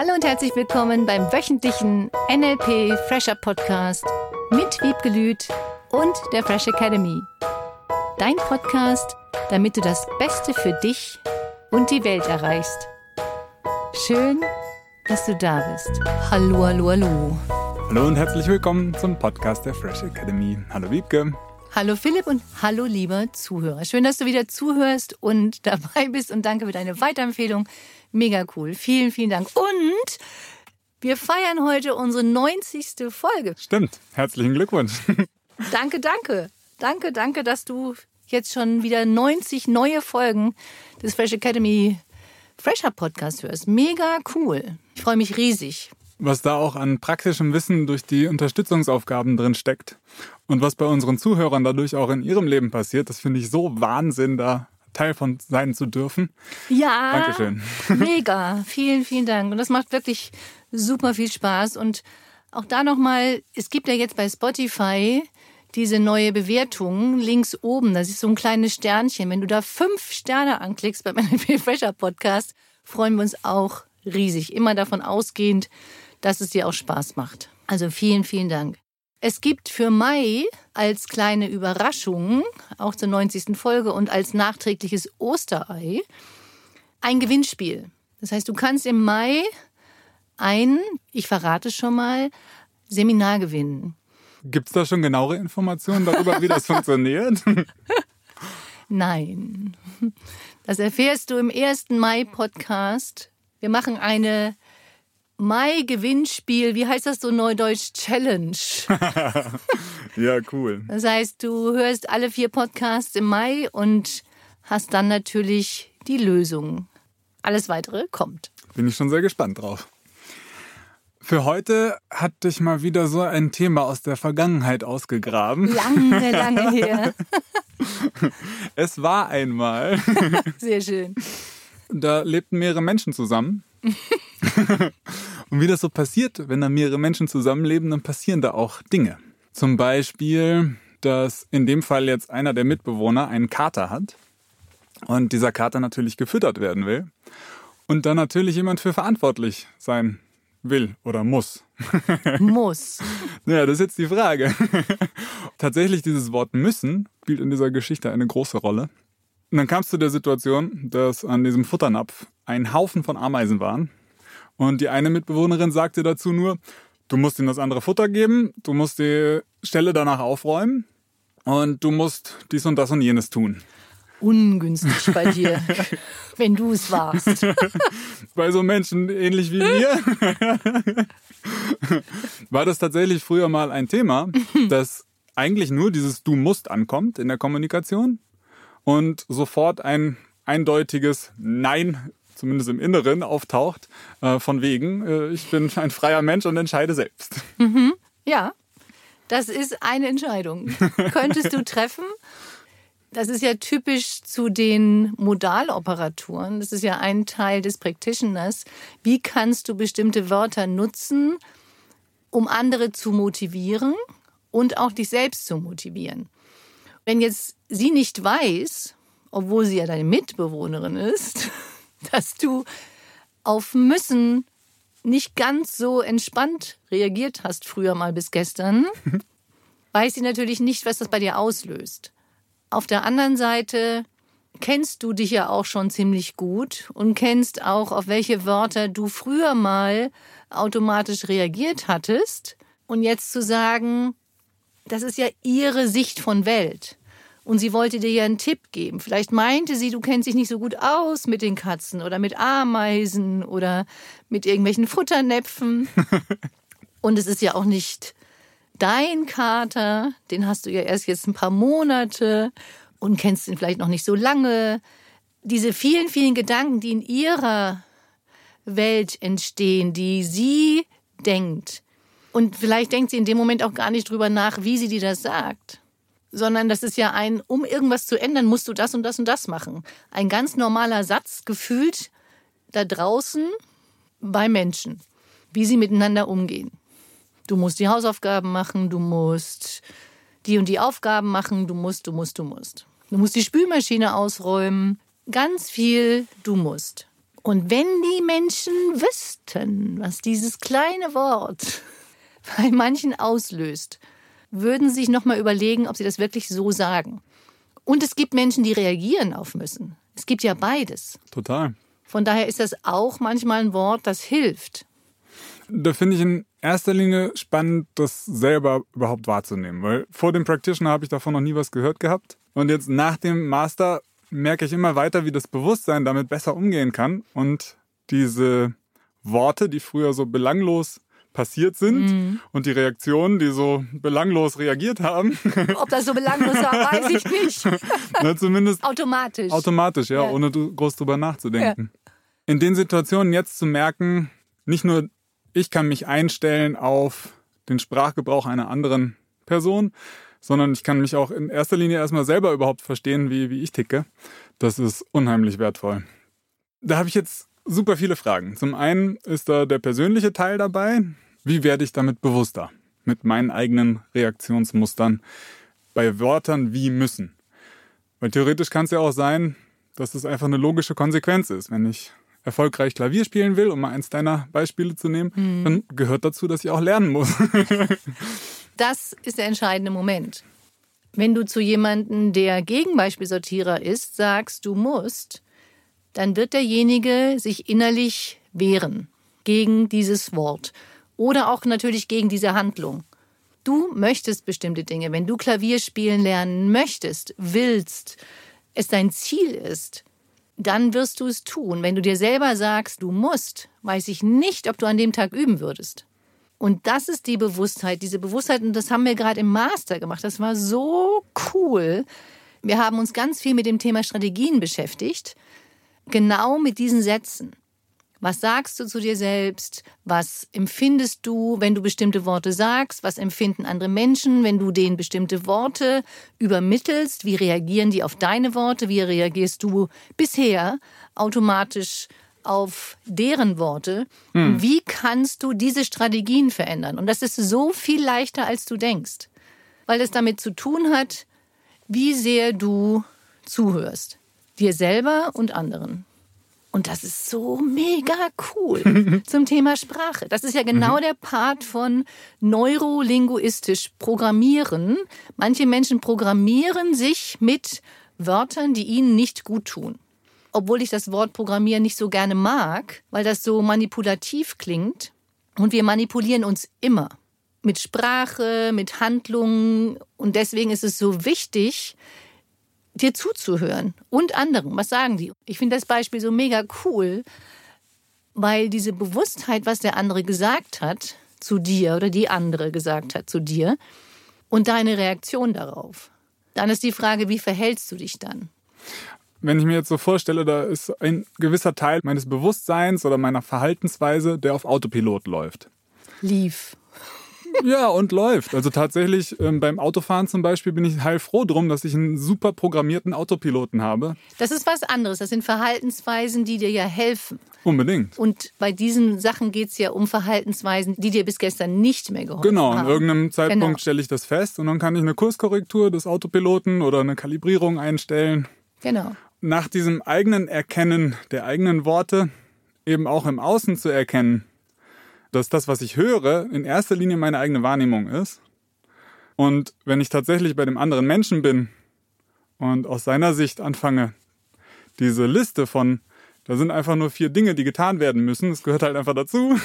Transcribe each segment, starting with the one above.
Hallo und herzlich willkommen beim wöchentlichen NLP Fresher Podcast mit Wiebke Lüth und der Fresh Academy. Dein Podcast, damit du das Beste für dich und die Welt erreichst. Schön, dass du da bist. Hallo, hallo, hallo. Hallo und herzlich willkommen zum Podcast der Fresh Academy. Hallo Wiebke. Hallo Philipp und hallo lieber Zuhörer. Schön, dass du wieder zuhörst und dabei bist und danke für deine Weiterempfehlung. Mega cool. Vielen, vielen Dank. Und wir feiern heute unsere 90. Folge. Stimmt. Herzlichen Glückwunsch. Danke, danke. Danke, danke, dass du jetzt schon wieder 90 neue Folgen des Fresh Academy Fresher Podcast hörst. Mega cool. Ich freue mich riesig. Was da auch an praktischem Wissen durch die Unterstützungsaufgaben drin steckt und was bei unseren Zuhörern dadurch auch in ihrem Leben passiert, das finde ich so Wahnsinn, da Teil von sein zu dürfen. Ja. Dankeschön. Mega. Vielen, vielen Dank. Und das macht wirklich super viel Spaß. Und auch da nochmal, es gibt ja jetzt bei Spotify diese neue Bewertung links oben. Das ist so ein kleines Sternchen. Wenn du da fünf Sterne anklickst beim NLP Fresher Podcast, freuen wir uns auch riesig. Immer davon ausgehend, dass es dir auch Spaß macht. Also vielen, vielen Dank. Es gibt für Mai als kleine Überraschung, auch zur 90. Folge und als nachträgliches Osterei, ein Gewinnspiel. Das heißt, du kannst im Mai ein, ich verrate schon mal, Seminar gewinnen. Gibt es da schon genauere Informationen darüber, wie das funktioniert? Nein. Das erfährst du im ersten Mai-Podcast. Wir machen eine Mai-Gewinnspiel, wie heißt das so neudeutsch? Challenge. ja, cool. Das heißt, du hörst alle vier Podcasts im Mai und hast dann natürlich die Lösung. Alles weitere kommt. Bin ich schon sehr gespannt drauf. Für heute hatte ich mal wieder so ein Thema aus der Vergangenheit ausgegraben. Lange, lange her. es war einmal. Sehr schön. Da lebten mehrere Menschen zusammen. Und wie das so passiert, wenn da mehrere Menschen zusammenleben, dann passieren da auch Dinge. Zum Beispiel, dass in dem Fall jetzt einer der Mitbewohner einen Kater hat und dieser Kater natürlich gefüttert werden will und dann natürlich jemand für verantwortlich sein will oder muss. Muss. ja, das ist jetzt die Frage. Tatsächlich dieses Wort müssen spielt in dieser Geschichte eine große Rolle. Und dann kam es zu der Situation, dass an diesem Futternapf ein Haufen von Ameisen waren. Und die eine Mitbewohnerin sagte dazu nur, du musst ihm das andere Futter geben, du musst die Stelle danach aufräumen und du musst dies und das und jenes tun. Ungünstig bei dir, wenn du es warst. Bei so Menschen ähnlich wie mir war das tatsächlich früher mal ein Thema, dass eigentlich nur dieses Du musst ankommt in der Kommunikation und sofort ein eindeutiges Nein, zumindest im Inneren, auftaucht, äh, von wegen, äh, ich bin ein freier Mensch und entscheide selbst. Mhm. Ja, das ist eine Entscheidung. Könntest du treffen? Das ist ja typisch zu den Modaloperatoren. Das ist ja ein Teil des Practitioners. Wie kannst du bestimmte Wörter nutzen, um andere zu motivieren und auch dich selbst zu motivieren? Wenn jetzt sie nicht weiß, obwohl sie ja deine Mitbewohnerin ist, dass du auf müssen nicht ganz so entspannt reagiert hast früher mal bis gestern, weiß sie natürlich nicht, was das bei dir auslöst. Auf der anderen Seite kennst du dich ja auch schon ziemlich gut und kennst auch, auf welche Wörter du früher mal automatisch reagiert hattest. Und jetzt zu sagen, das ist ja ihre Sicht von Welt. Und sie wollte dir ja einen Tipp geben. Vielleicht meinte sie, du kennst dich nicht so gut aus mit den Katzen oder mit Ameisen oder mit irgendwelchen Futternäpfen. Und es ist ja auch nicht dein Kater, den hast du ja erst jetzt ein paar Monate und kennst ihn vielleicht noch nicht so lange. Diese vielen, vielen Gedanken, die in ihrer Welt entstehen, die sie denkt. Und vielleicht denkt sie in dem Moment auch gar nicht drüber nach, wie sie dir das sagt sondern das ist ja ein, um irgendwas zu ändern, musst du das und das und das machen. Ein ganz normaler Satz, gefühlt da draußen bei Menschen, wie sie miteinander umgehen. Du musst die Hausaufgaben machen, du musst die und die Aufgaben machen, du musst, du musst, du musst. Du musst die Spülmaschine ausräumen, ganz viel du musst. Und wenn die Menschen wüssten, was dieses kleine Wort bei manchen auslöst, würden sie sich nochmal überlegen, ob sie das wirklich so sagen. Und es gibt Menschen, die reagieren auf müssen. Es gibt ja beides. Total. Von daher ist das auch manchmal ein Wort, das hilft. Da finde ich in erster Linie spannend, das selber überhaupt wahrzunehmen. Weil vor dem Practitioner habe ich davon noch nie was gehört gehabt. Und jetzt nach dem Master merke ich immer weiter, wie das Bewusstsein damit besser umgehen kann. Und diese Worte, die früher so belanglos passiert sind mhm. und die Reaktionen, die so belanglos reagiert haben. Ob das so belanglos war, weiß ich nicht. Na, zumindest automatisch. Automatisch, ja, ja. ohne groß drüber nachzudenken. Ja. In den Situationen jetzt zu merken, nicht nur ich kann mich einstellen auf den Sprachgebrauch einer anderen Person, sondern ich kann mich auch in erster Linie erstmal selber überhaupt verstehen, wie, wie ich ticke. Das ist unheimlich wertvoll. Da habe ich jetzt super viele Fragen. Zum einen ist da der persönliche Teil dabei. Wie werde ich damit bewusster? Mit meinen eigenen Reaktionsmustern bei Wörtern wie müssen. Weil theoretisch kann es ja auch sein, dass es einfach eine logische Konsequenz ist. Wenn ich erfolgreich Klavier spielen will, um mal eins deiner Beispiele zu nehmen, mhm. dann gehört dazu, dass ich auch lernen muss. das ist der entscheidende Moment. Wenn du zu jemandem, der Gegenbeispielsortierer ist, sagst, du musst, dann wird derjenige sich innerlich wehren gegen dieses Wort oder auch natürlich gegen diese Handlung. Du möchtest bestimmte Dinge. Wenn du Klavier spielen lernen möchtest, willst, es dein Ziel ist, dann wirst du es tun. Wenn du dir selber sagst, du musst, weiß ich nicht, ob du an dem Tag üben würdest. Und das ist die Bewusstheit, diese Bewusstheit, und das haben wir gerade im Master gemacht. Das war so cool. Wir haben uns ganz viel mit dem Thema Strategien beschäftigt genau mit diesen Sätzen. Was sagst du zu dir selbst? Was empfindest du, wenn du bestimmte Worte sagst? Was empfinden andere Menschen, wenn du denen bestimmte Worte übermittelst? Wie reagieren die auf deine Worte? Wie reagierst du bisher automatisch auf deren Worte? Hm. Wie kannst du diese Strategien verändern? Und das ist so viel leichter, als du denkst, weil es damit zu tun hat, wie sehr du zuhörst dir selber und anderen. Und das ist so mega cool zum Thema Sprache. Das ist ja genau mhm. der Part von neurolinguistisch Programmieren. Manche Menschen programmieren sich mit Wörtern, die ihnen nicht gut tun. Obwohl ich das Wort Programmieren nicht so gerne mag, weil das so manipulativ klingt. Und wir manipulieren uns immer mit Sprache, mit Handlungen. Und deswegen ist es so wichtig, dir zuzuhören und anderen. Was sagen die? Ich finde das Beispiel so mega cool, weil diese Bewusstheit, was der andere gesagt hat zu dir oder die andere gesagt hat zu dir und deine Reaktion darauf. Dann ist die Frage, wie verhältst du dich dann? Wenn ich mir jetzt so vorstelle, da ist ein gewisser Teil meines Bewusstseins oder meiner Verhaltensweise, der auf Autopilot läuft. Lief. Ja, und läuft. Also tatsächlich ähm, beim Autofahren zum Beispiel bin ich heilfroh drum, dass ich einen super programmierten Autopiloten habe. Das ist was anderes. Das sind Verhaltensweisen, die dir ja helfen. Unbedingt. Und bei diesen Sachen geht es ja um Verhaltensweisen, die dir bis gestern nicht mehr geholfen genau, haben. Genau, an irgendeinem Zeitpunkt genau. stelle ich das fest und dann kann ich eine Kurskorrektur des Autopiloten oder eine Kalibrierung einstellen. Genau. Nach diesem eigenen Erkennen der eigenen Worte eben auch im Außen zu erkennen, dass das, was ich höre, in erster Linie meine eigene Wahrnehmung ist. Und wenn ich tatsächlich bei dem anderen Menschen bin und aus seiner Sicht anfange, diese Liste von, da sind einfach nur vier Dinge, die getan werden müssen, das gehört halt einfach dazu,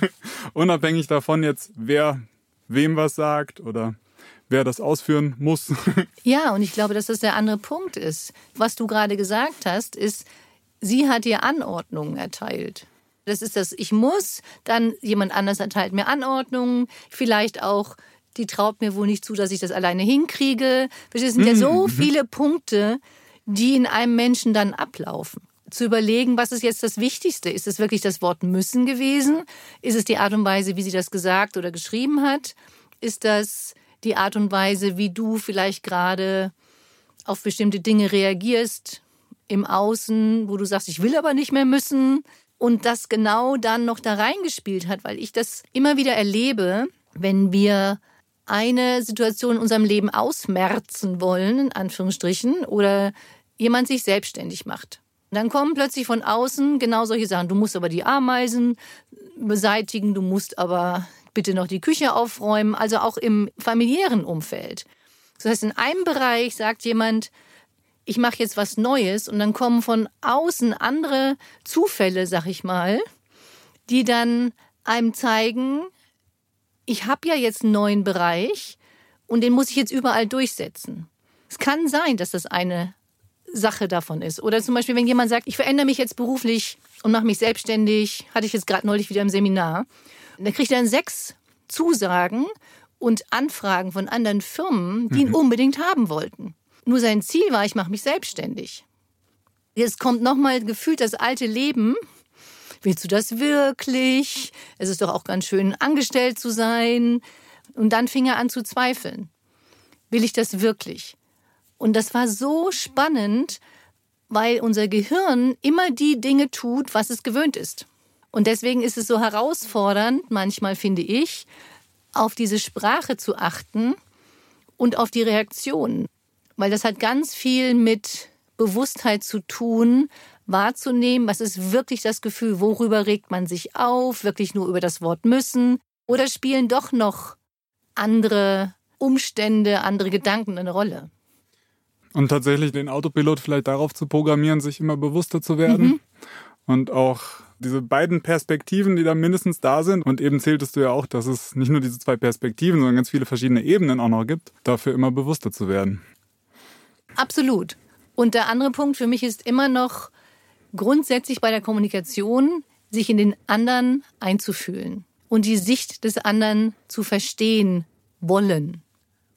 unabhängig davon jetzt, wer wem was sagt oder wer das ausführen muss. ja, und ich glaube, dass das der andere Punkt ist. Was du gerade gesagt hast, ist, sie hat dir Anordnungen erteilt. Das ist das Ich muss, dann jemand anders erteilt mir Anordnungen, vielleicht auch die traut mir wohl nicht zu, dass ich das alleine hinkriege. Es sind ja so mhm. viele Punkte, die in einem Menschen dann ablaufen. Zu überlegen, was ist jetzt das Wichtigste? Ist es wirklich das Wort müssen gewesen? Ist es die Art und Weise, wie sie das gesagt oder geschrieben hat? Ist das die Art und Weise, wie du vielleicht gerade auf bestimmte Dinge reagierst im Außen, wo du sagst, ich will aber nicht mehr müssen? Und das genau dann noch da reingespielt hat, weil ich das immer wieder erlebe, wenn wir eine Situation in unserem Leben ausmerzen wollen, in Anführungsstrichen, oder jemand sich selbstständig macht. Dann kommen plötzlich von außen genau solche Sachen. Du musst aber die Ameisen beseitigen, du musst aber bitte noch die Küche aufräumen, also auch im familiären Umfeld. Das heißt, in einem Bereich sagt jemand, ich mache jetzt was Neues und dann kommen von außen andere Zufälle, sag ich mal, die dann einem zeigen, ich habe ja jetzt einen neuen Bereich und den muss ich jetzt überall durchsetzen. Es kann sein, dass das eine Sache davon ist. Oder zum Beispiel, wenn jemand sagt, ich verändere mich jetzt beruflich und mache mich selbstständig, hatte ich jetzt gerade neulich wieder im Seminar, dann kriegt er dann sechs Zusagen und Anfragen von anderen Firmen, die ihn mhm. unbedingt haben wollten. Nur sein Ziel war, ich mache mich selbstständig. Jetzt kommt nochmal gefühlt das alte Leben. Willst du das wirklich? Es ist doch auch ganz schön, angestellt zu sein. Und dann fing er an zu zweifeln. Will ich das wirklich? Und das war so spannend, weil unser Gehirn immer die Dinge tut, was es gewöhnt ist. Und deswegen ist es so herausfordernd, manchmal finde ich, auf diese Sprache zu achten und auf die Reaktionen. Weil das hat ganz viel mit Bewusstheit zu tun, wahrzunehmen, was ist wirklich das Gefühl, worüber regt man sich auf, wirklich nur über das Wort müssen oder spielen doch noch andere Umstände, andere Gedanken eine Rolle. Und tatsächlich den Autopilot vielleicht darauf zu programmieren, sich immer bewusster zu werden. Mhm. Und auch diese beiden Perspektiven, die da mindestens da sind. Und eben zähltest du ja auch, dass es nicht nur diese zwei Perspektiven, sondern ganz viele verschiedene Ebenen auch noch gibt, dafür immer bewusster zu werden. Absolut. Und der andere Punkt für mich ist immer noch grundsätzlich bei der Kommunikation, sich in den anderen einzufühlen und die Sicht des anderen zu verstehen wollen.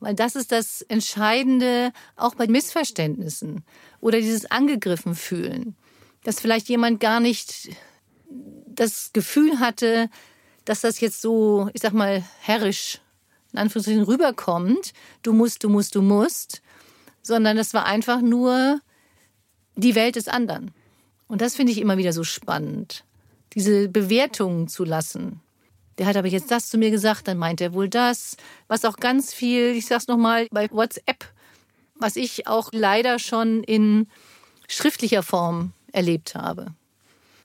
Weil das ist das Entscheidende auch bei Missverständnissen oder dieses angegriffen fühlen. Dass vielleicht jemand gar nicht das Gefühl hatte, dass das jetzt so, ich sag mal, herrisch in Anführungszeichen rüberkommt. Du musst, du musst, du musst. Sondern das war einfach nur die Welt des anderen. Und das finde ich immer wieder so spannend. Diese Bewertungen zu lassen der hat aber jetzt das zu mir gesagt, dann meint er wohl das. Was auch ganz viel, ich sag's nochmal, bei WhatsApp, was ich auch leider schon in schriftlicher Form erlebt habe.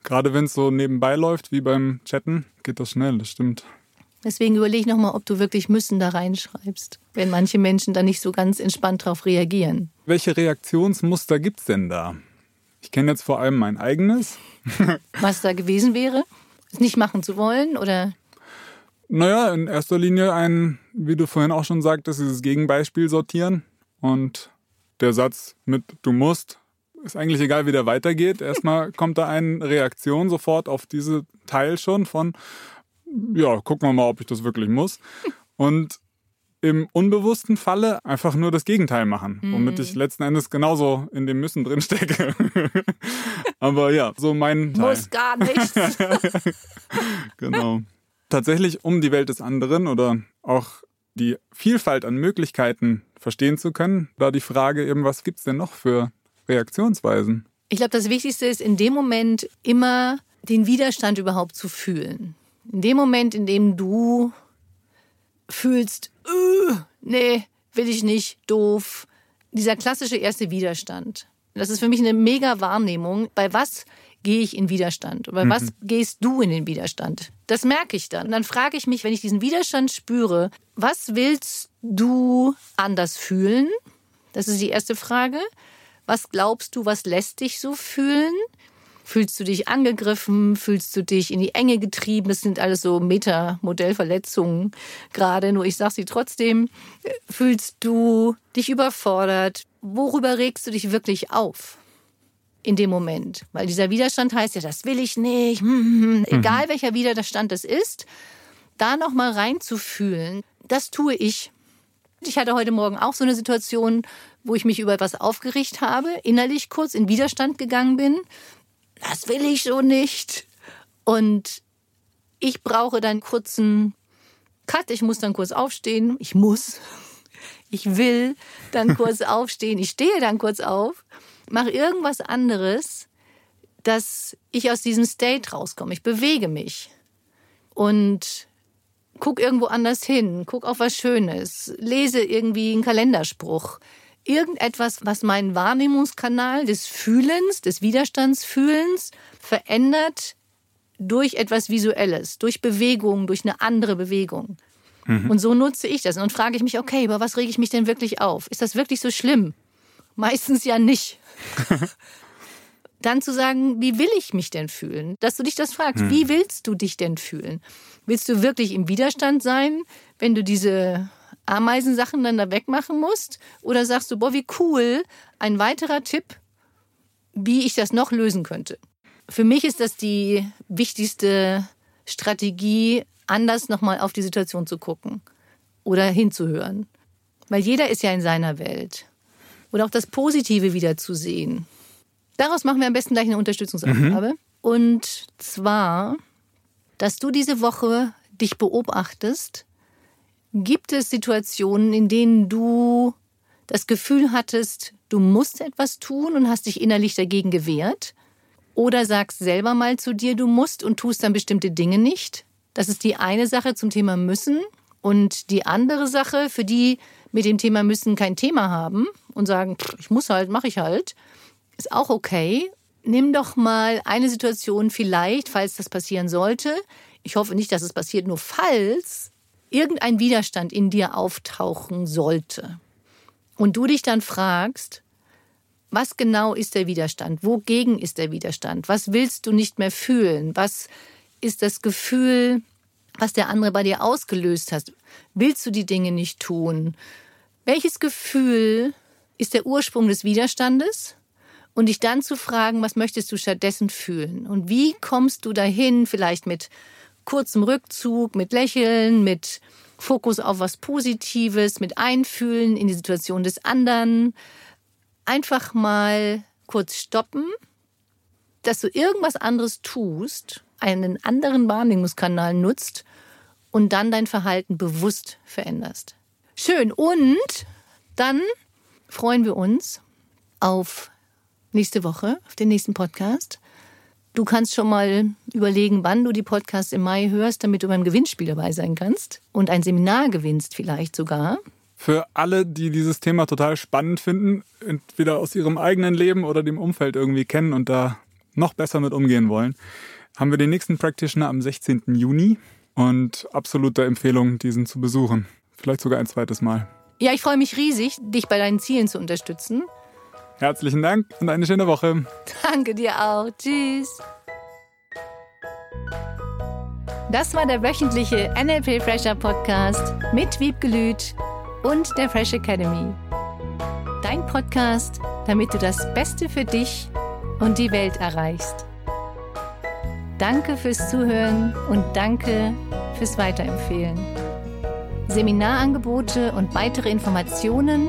Gerade wenn es so nebenbei läuft, wie beim Chatten, geht das schnell, das stimmt. Deswegen überlege nochmal, ob du wirklich müssen da reinschreibst, wenn manche Menschen da nicht so ganz entspannt darauf reagieren. Welche Reaktionsmuster gibt es denn da? Ich kenne jetzt vor allem mein eigenes. Was da gewesen wäre? Es nicht machen zu wollen oder naja, in erster Linie ein, wie du vorhin auch schon sagtest, dieses Gegenbeispiel sortieren. Und der Satz mit du musst ist eigentlich egal, wie der weitergeht. Erstmal kommt da eine Reaktion sofort auf diese Teil schon von, ja, gucken wir mal, ob ich das wirklich muss. Und im unbewussten Falle einfach nur das Gegenteil machen, womit ich mhm. letzten Endes genauso in dem Müssen drin stecke. Aber ja, so mein Teil. Muss gar nichts. genau tatsächlich, um die Welt des anderen oder auch die Vielfalt an Möglichkeiten verstehen zu können, da die Frage eben, was gibt es denn noch für Reaktionsweisen? Ich glaube, das Wichtigste ist in dem Moment immer den Widerstand überhaupt zu fühlen. In dem Moment, in dem du fühlst, uh, nee, will ich nicht, doof. Dieser klassische erste Widerstand. Das ist für mich eine mega Wahrnehmung. Bei was gehe ich in Widerstand? Oder mhm. was gehst du in den Widerstand? Das merke ich dann. Und dann frage ich mich, wenn ich diesen Widerstand spüre, was willst du anders fühlen? Das ist die erste Frage. Was glaubst du, was lässt dich so fühlen? Fühlst du dich angegriffen? Fühlst du dich in die Enge getrieben? Das sind alles so Metamodellverletzungen gerade, nur ich sage sie trotzdem. Fühlst du dich überfordert? Worüber regst du dich wirklich auf? in dem Moment. Weil dieser Widerstand heißt ja, das will ich nicht, hm, hm, hm. mhm. egal welcher Widerstand es ist, da nochmal reinzufühlen, das tue ich. Ich hatte heute Morgen auch so eine Situation, wo ich mich über etwas aufgeregt habe, innerlich kurz in Widerstand gegangen bin. Das will ich so nicht. Und ich brauche dann kurzen Cut. Ich muss dann kurz aufstehen. Ich muss. Ich will dann kurz aufstehen. Ich stehe dann kurz auf mache irgendwas anderes, dass ich aus diesem State rauskomme. Ich bewege mich und guck irgendwo anders hin, guck auf was Schönes, lese irgendwie einen Kalenderspruch. Irgendetwas, was meinen Wahrnehmungskanal des Fühlens, des Widerstandsfühlens verändert durch etwas Visuelles, durch Bewegung, durch eine andere Bewegung. Mhm. Und so nutze ich das. Und frage ich mich, okay, über was rege ich mich denn wirklich auf? Ist das wirklich so schlimm? Meistens ja nicht. Dann zu sagen, wie will ich mich denn fühlen? Dass du dich das fragst, mhm. wie willst du dich denn fühlen? Willst du wirklich im Widerstand sein, wenn du diese Ameisensachen dann da wegmachen musst? Oder sagst du, boah, wie cool, ein weiterer Tipp, wie ich das noch lösen könnte? Für mich ist das die wichtigste Strategie, anders nochmal auf die Situation zu gucken oder hinzuhören. Weil jeder ist ja in seiner Welt. Oder auch das Positive wieder zu sehen. Daraus machen wir am besten gleich eine Unterstützungsaufgabe. Mhm. Und zwar, dass du diese Woche dich beobachtest. Gibt es Situationen, in denen du das Gefühl hattest, du musst etwas tun und hast dich innerlich dagegen gewehrt? Oder sagst selber mal zu dir, du musst und tust dann bestimmte Dinge nicht? Das ist die eine Sache zum Thema müssen. Und die andere Sache, für die mit dem Thema müssen kein Thema haben und sagen, ich muss halt, mache ich halt, ist auch okay. Nimm doch mal eine Situation vielleicht, falls das passieren sollte. Ich hoffe nicht, dass es passiert, nur falls irgendein Widerstand in dir auftauchen sollte. Und du dich dann fragst, was genau ist der Widerstand? Wogegen ist der Widerstand? Was willst du nicht mehr fühlen? Was ist das Gefühl, was der andere bei dir ausgelöst hat? Willst du die Dinge nicht tun? Welches Gefühl ist der Ursprung des Widerstandes? Und dich dann zu fragen, was möchtest du stattdessen fühlen? Und wie kommst du dahin, vielleicht mit kurzem Rückzug, mit Lächeln, mit Fokus auf was Positives, mit Einfühlen in die Situation des anderen, einfach mal kurz stoppen, dass du irgendwas anderes tust, einen anderen Wahrnehmungskanal nutzt und dann dein Verhalten bewusst veränderst. Schön. Und dann freuen wir uns auf nächste Woche, auf den nächsten Podcast. Du kannst schon mal überlegen, wann du die Podcasts im Mai hörst, damit du beim Gewinnspiel dabei sein kannst und ein Seminar gewinnst vielleicht sogar. Für alle, die dieses Thema total spannend finden, entweder aus ihrem eigenen Leben oder dem Umfeld irgendwie kennen und da noch besser mit umgehen wollen, haben wir den nächsten Practitioner am 16. Juni und absolute Empfehlung, diesen zu besuchen. Vielleicht sogar ein zweites Mal. Ja, ich freue mich riesig, dich bei deinen Zielen zu unterstützen. Herzlichen Dank und eine schöne Woche. Danke dir auch. Tschüss. Das war der wöchentliche NLP Fresher Podcast mit Wiebgelüt und der Fresh Academy. Dein Podcast, damit du das Beste für dich und die Welt erreichst. Danke fürs Zuhören und danke fürs Weiterempfehlen. Seminarangebote und weitere Informationen